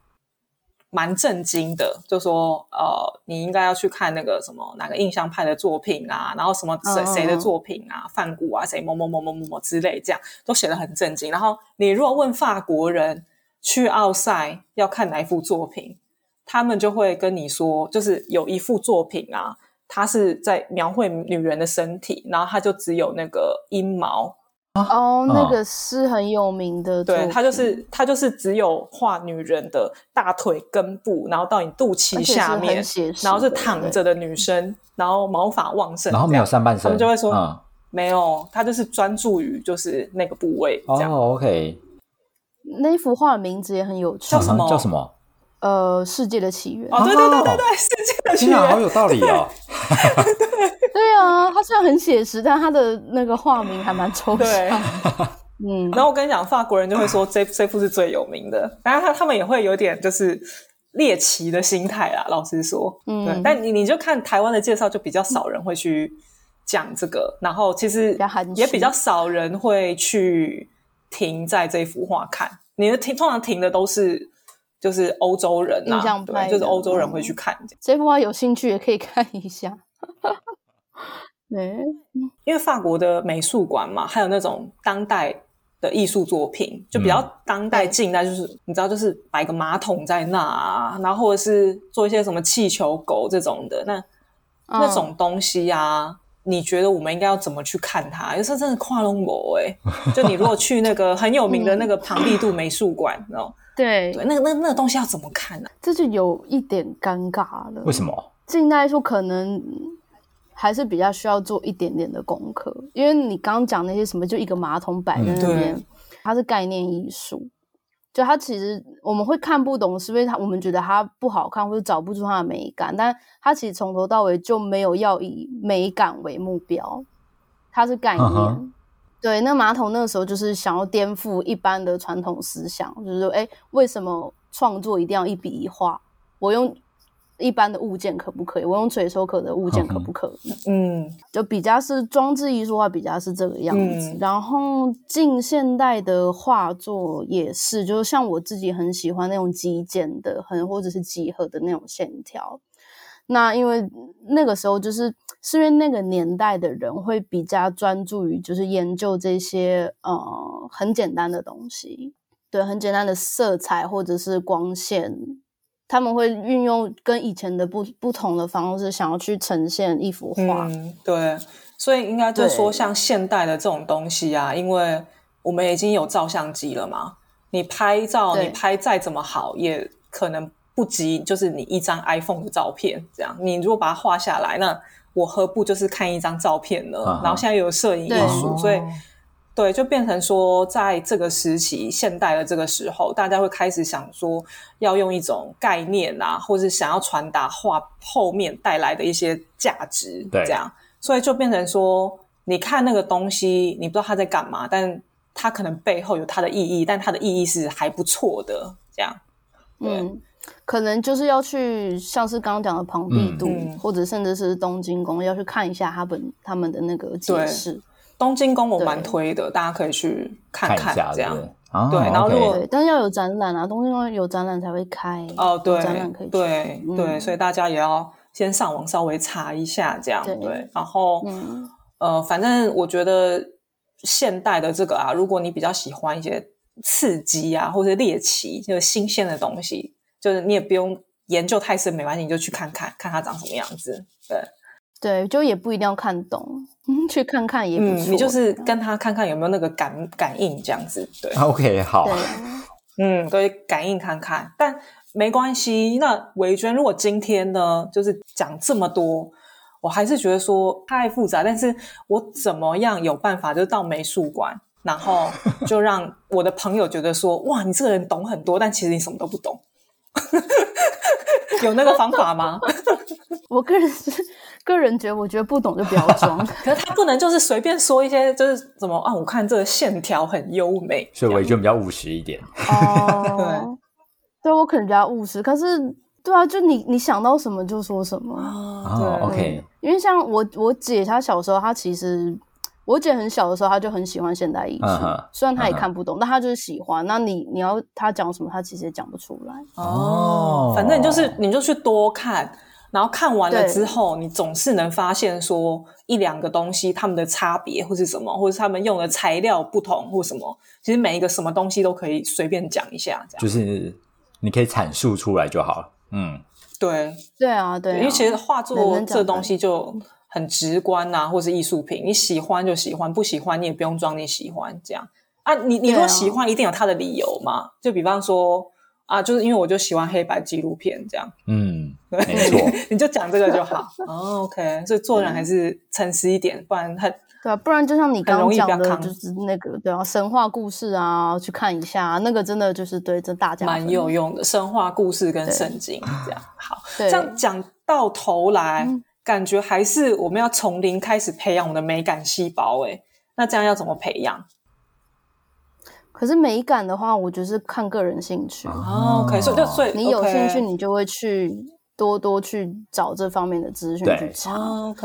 蛮震惊的，就说呃，你应该要去看那个什么哪个印象派的作品啊，然后什么谁谁的嗯作品啊，梵谷啊，谁某某某某某某之类，这样都写的很震惊。然后你如果问法国人去奥赛要看哪一幅作品，他们就会跟你说，就是有一幅作品啊，它是在描绘女人的身体，然后它就只有那个阴毛，哦，那嗯个是很有名的对，品，它就是它就是只有画女人的大腿根部，然后到你肚脐下面，然后是躺着的女生，然后毛发旺盛，然后没有上半身，他们就会说嗯，没有，他就是专注于就是那个部位这样。哦，OK，那一幅画的名字也很有趣，叫什么？嗯叫什么？呃，世界的起源。哦，对对对对对，世界的起源啊，好，有道理哦！对 对啊，它虽然很写实，但它的那个画名还蛮抽对象。嗯，然后我跟你讲，法国人就会说这这幅是最有名的，当然他他们也会有点就是猎奇的心态啦。老实说，嗯对，但你你就看台湾的介绍，就比较少人会去讲这个，然后其实也比较少人会去停在这幅画看。你的停通常停的都是就是欧洲人呐就是欧洲人嗯会去看这幅画有兴趣也可以看一下。对，因为法国的美术馆嘛，还有那种当代的艺术作品，就比较当代、近代，就是你知道，就是摆个马桶在那啊，然后或者是做一些什么气球狗这种的，那、那嗯种东西啊，你觉得我们应该要怎么去看它？有时候真的跨龙膜哎，就你如果去那个很有名的那个庞毕度美术馆，然后对，对，那个那那个东西要怎么看呢、这就有一点尴尬了。为什么？近代艺术可能还是比较需要做一点点的功课，因为你刚刚讲那些什么，就一个马桶摆在那边，对它是概念艺术。就它其实我们会看不懂，是因为它我们觉得它不好看或者找不出它的美感，但它其实从头到尾就没有要以美感为目标，它是概念。对，那马桶那个时候就是想要颠覆一般的传统思想，就是说，哎，为什么创作一定要一笔一画？我用一般的物件可不可以？我用垂手可得物件可不可以？嗯就比较是装置艺术化，比较是这个样子。嗯然后近现代的画作也是，就是像我自己很喜欢那种极简的，很或者是几何的那种线条。那因为那个时候就是是因为那个年代的人会比较专注于就是研究这些呃很简单的东西，对，很简单的色彩或者是光线，他们会运用跟以前的不不同的方式，想要去呈现一幅画。嗯，对，所以应该就是说，像现代的这种东西啊，因为我们已经有照相机了嘛，你拍照你拍再怎么好，也可能不及就是你一张 iPhone 的照片这样。你如果把它画下来，那我何不就是看一张照片呢？啊然后现在又有摄影艺术，所以哦。对，就变成说，在这个时期，现代的这个时候，大家会开始想说，要用一种概念啊，或是想要传达画后面带来的一些价值，对这样，所以就变成说，你看那个东西，你不知道它在干嘛，但它可能背后有它的意义，但它的意义是还不错的，这样，嗯，可能就是要去像是刚刚讲的庞毕度，或者甚至是东京宫，要去看一下他本他们的那个解对释。东京宫我蛮推的，大家可以去看看一下，这样对然后如果对，但是要有展览啊，东京宫有展览才会开。哦，对展览可以去。对、嗯对，所以大家也要先上网稍微查一下，这样对然后、嗯呃，反正我觉得现代的这个啊，如果你比较喜欢一些刺激啊，或者猎奇，就是新鲜的东西，就是你也不用研究太深，没关系，你就去看看看它长什么样子。对，对，就也不一定要看懂，嗯，去看看也不嗯，你就是跟他看看有没有那个感感应这样子。对，OK 好，嗯，对感应看看，但没关系。那维娟，如果今天呢，就是讲这么多，我还是觉得说太复杂，但是我怎么样有办法，就是到美术馆，然后就让我的朋友觉得说，哇，你这个人懂很多，但其实你什么都不懂，有那个方法吗？我个人是个人觉得，我觉得不懂就不要装。可是他不能就是随便说一些，就是怎么啊？我看这个线条很优美，所以我这样就比较务实一点。哦，对，对我可能比较务实，可是对啊，就你你想到什么就说什么。啊，，OK，因为像我我姐，她小时候，她其实我姐很小的时候，她就很喜欢现代艺术，嗯哼虽然她也看不懂，但她就是喜欢。那你你要她讲什么，她其实也讲不出来。哦，反正你就是你就去多看，然后看完了对之后，你总是能发现说一两个东西它们的差别或是什么，或者是他们用的材料不同或什么。其实每一个什么东西都可以随便讲一下，这样就是你可以阐述出来就好了。嗯，对对啊，对啊因为其实画能作能讲这东西就很直观呐、或是艺术品，你喜欢就喜欢，不喜欢你也不用装你喜欢这样啊。你你说喜欢一定有他的理由嘛？就比方说啊，就是因为我就喜欢黑白纪录片这样。嗯，对没错，你就讲这个就好。哦，OK，所以做人还是诚实一点，不然很对啊，不然就像你刚刚讲的，就是那个对啊，神话故事啊，去看一下，那个真的就是对这大家蛮有用的。神话故事跟圣经这样好，对这样讲到头来，嗯感觉还是我们要从零开始培养我们的美感细胞。哎，那这样要怎么培养？可是美感的话，我就是看个人兴趣。哦，OK，所以就所以你有兴趣，你就会去多多去找这方面的资讯对去查。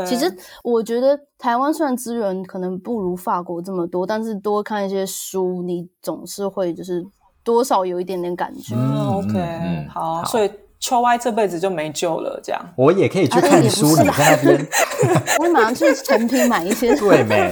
其实我觉得台湾虽然资源可能不如法国这么多，但是多看一些书，你总是会就是多少有一点点感觉。嗯嗯 OK，好所以秋歪这辈子就没救了，这样。我也可以去看书，你在那边 我马上去成品买一些。对没？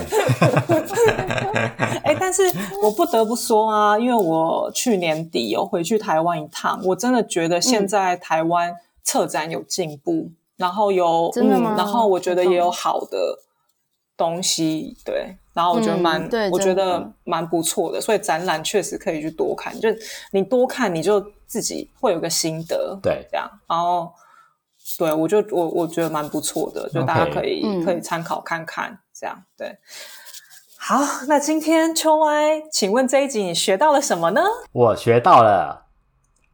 哎，但是我不得不说啊，因为我去年底有回去台湾一趟，我真的觉得嗯现在台湾策展有进步，然后有真的吗嗯，然后我觉得也有好的东西，对，然后我觉得嗯蛮，对我觉得蛮不错的，所以展览确实可以去多看，就你多看，你就自己会有个心得，对这样，然后。对，我就我我觉得蛮不错的，就大家可以、嗯可以参考看看，这样对。好，那今天秋歪，请问这一集你学到了什么呢？我学到了。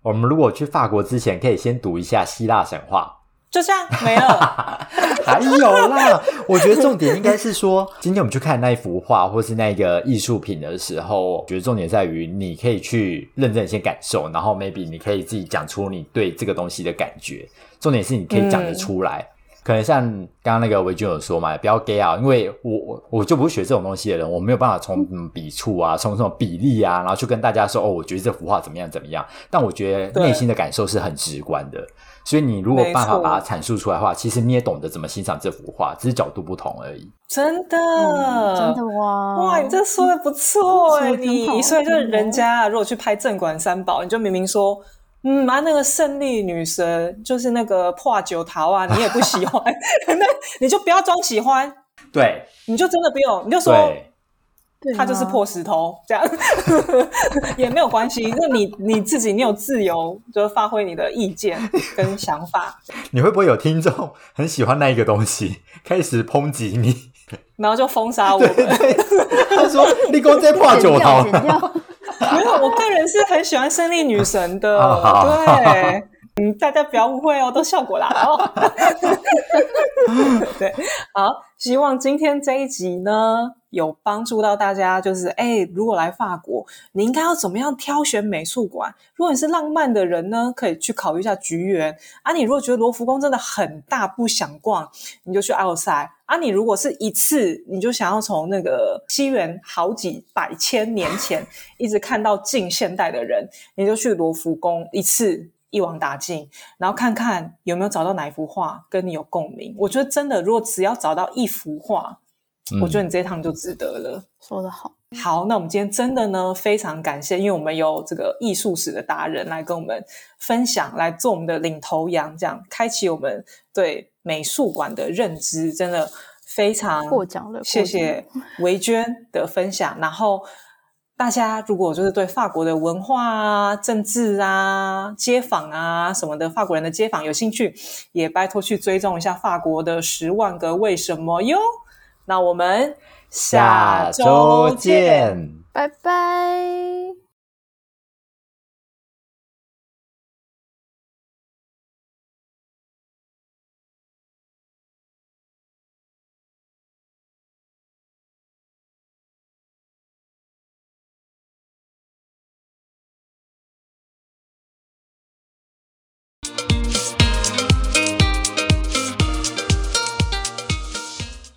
我们如果去法国之前，可以先读一下希腊神话。就这样没了。还有啦，我觉得重点应该是说，今天我们去看那一幅画或是那个艺术品的时候，我觉得重点在于你可以去认真地先感受，然后 maybe 你可以自己讲出你对这个东西的感觉。重点是你可以讲得出来。可能像刚刚那个维君有说嘛，不要 gay 啊，因为我我我就不是学这种东西的人，我没有办法从嗯笔触啊，从什么比例啊，然后去跟大家说哦，我觉得这幅画怎么样怎么样。但我觉得内心的感受是很直观的，所以你如果办法把它阐述出来的话，其实你也懂得怎么欣赏这幅画，只是角度不同而已。真的，嗯真的哇！哇，你这说的不错哎、你所以就是人家如果去拍镇馆三宝，你就明明说。嗯，啊，那个胜利女神就是那个破九桃啊，你也不喜欢，那你就不要装喜欢，对你就真的不用，你就说对，他就是破石头，这样 也没有关系。那你你自己，你有自由，就是发挥你的意见跟想法。你会不会有听众很喜欢那一个东西，开始抨击你，然后就封杀我们？他说：“立功在破九桃。”没有，我个人是很喜欢胜利女神的，对。嗯，大家不要误会哦，都效果啦哦。对，好，希望今天这一集呢，有帮助到大家。就是，哎，如果来法国，你应该要怎么样挑选美术馆？如果你是浪漫的人呢，可以去考虑一下橘园。啊，你如果觉得罗浮宫真的很大，不想逛，你就去奥赛。啊，你如果是一次，你就想要从那个西元好几百千年前一直看到近现代的人，你就去罗浮宫一次。一网打尽，然后看看有没有找到哪一幅画跟你有共鸣。我觉得真的，如果只要找到一幅画，我觉得你这趟就值得了。说得好，好，那我们今天真的呢，非常感谢，因为我们有这个艺术史的达人来跟我们分享，来做我们的领头羊，这样开启我们对美术馆的认知，真的非常获奖了。谢谢维娟的分享，然后。大家如果就是对法国的文化啊、政治啊、街坊啊什么的，法国人的街坊有兴趣，也拜托去追踪一下法国的十万个为什么哟。那我们下周见，拜拜。